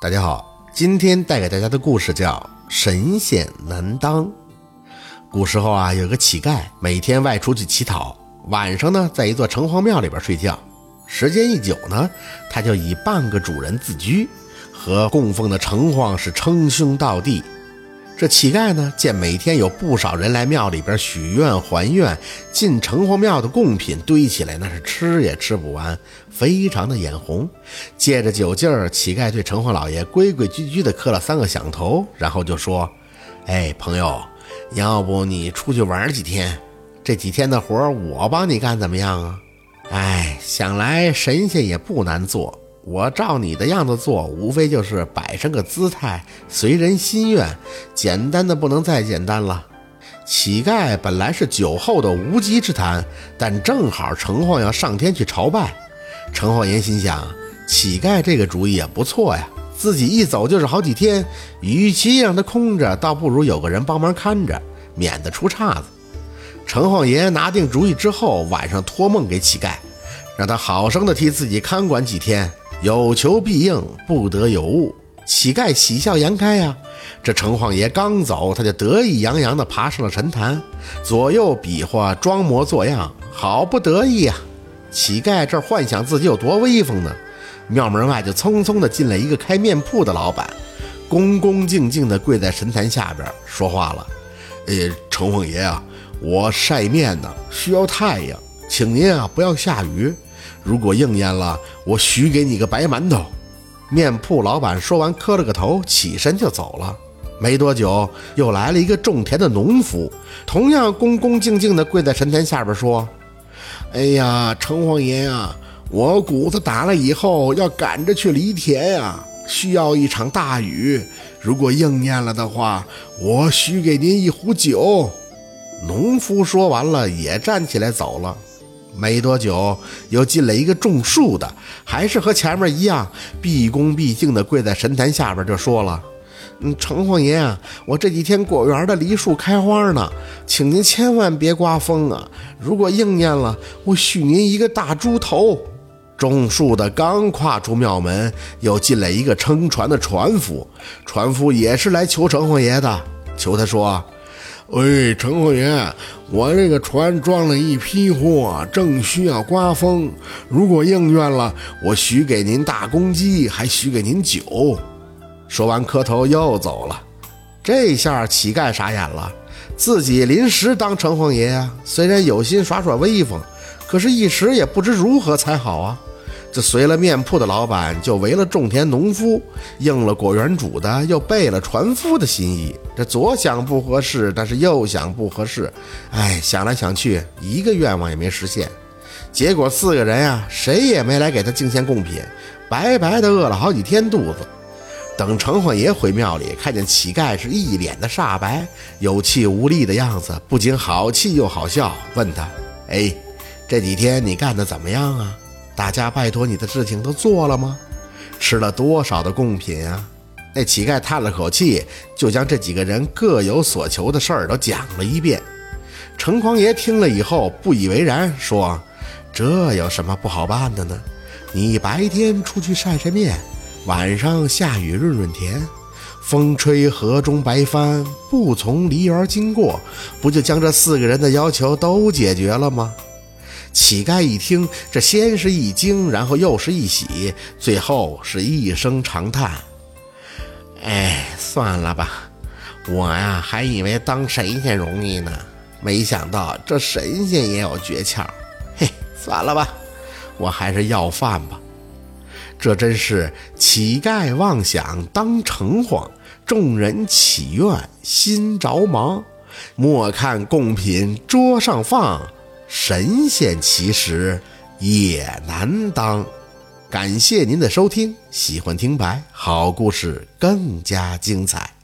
大家好，今天带给大家的故事叫《神仙难当》。古时候啊，有个乞丐，每天外出去乞讨，晚上呢，在一座城隍庙里边睡觉。时间一久呢，他就以半个主人自居，和供奉的城隍是称兄道弟。这乞丐呢，见每天有不少人来庙里边许愿还愿，进城隍庙的贡品堆起来，那是吃也吃不完，非常的眼红。借着酒劲儿，乞丐对城隍老爷规规矩矩地磕了三个响头，然后就说：“哎，朋友，要不你出去玩几天？这几天的活我帮你干，怎么样啊？哎，想来神仙也不难做。”我照你的样子做，无非就是摆上个姿态，随人心愿，简单的不能再简单了。乞丐本来是酒后的无稽之谈，但正好城隍要上天去朝拜，城隍爷心想，乞丐这个主意也不错呀，自己一走就是好几天，与其让他空着，倒不如有个人帮忙看着，免得出岔子。城隍爷拿定主意之后，晚上托梦给乞丐，让他好生的替自己看管几天。有求必应，不得有误。乞丐喜笑颜开呀。这城隍爷刚走，他就得意洋洋地爬上了神坛，左右比划，装模作样，好不得意呀。乞丐这幻想自己有多威风呢。庙门外就匆匆地进来一个开面铺的老板，恭恭敬敬地跪在神坛下边说话了：“呃，城隍爷啊，我晒面呢，需要太阳，请您啊不要下雨。”如果应验了，我许给你个白馒头。面铺老板说完，磕了个头，起身就走了。没多久，又来了一个种田的农夫，同样恭恭敬敬地跪在神坛下边说：“哎呀，城隍爷呀，我谷子打了以后要赶着去犁田呀，需要一场大雨。如果应验了的话，我许给您一壶酒。”农夫说完了，也站起来走了。没多久，又进来一个种树的，还是和前面一样，毕恭毕敬地跪在神坛下边，就说了：“嗯，城隍爷啊，我这几天果园的梨树开花呢，请您千万别刮风啊！如果应验了，我许您一个大猪头。”种树的刚跨出庙门，又进来一个撑船的船夫，船夫也是来求城隍爷的，求他说。喂，城隍爷，我这个船装了一批货，正需要刮风。如果应愿了，我许给您大公鸡，还许给您酒。说完，磕头又走了。这下乞丐傻眼了，自己临时当城隍爷呀，虽然有心耍耍威风，可是一时也不知如何才好啊。这随了面铺的老板，就为了种田农夫；应了果园主的，又背了船夫的心意。这左想不合适，但是右想不合适，哎，想来想去，一个愿望也没实现。结果四个人呀，谁也没来给他敬献贡品，白白的饿了好几天肚子。等城隍爷回庙里，看见乞丐是一脸的煞白、有气无力的样子，不仅好气又好笑，问他：“哎，这几天你干的怎么样啊？”大家拜托你的事情都做了吗？吃了多少的贡品啊？那乞丐叹了口气，就将这几个人各有所求的事儿都讲了一遍。城隍爷听了以后不以为然，说：“这有什么不好办的呢？你白天出去晒晒面，晚上下雨润润田，风吹河中白帆，不从梨园经过，不就将这四个人的要求都解决了吗？”乞丐一听，这先是一惊，然后又是一喜，最后是一声长叹：“哎，算了吧，我呀还以为当神仙容易呢，没想到这神仙也有诀窍。嘿，算了吧，我还是要饭吧。这真是乞丐妄想当城隍，众人祈愿心着忙。莫看贡品桌上放。”神仙其实也难当。感谢您的收听，喜欢听白好故事更加精彩。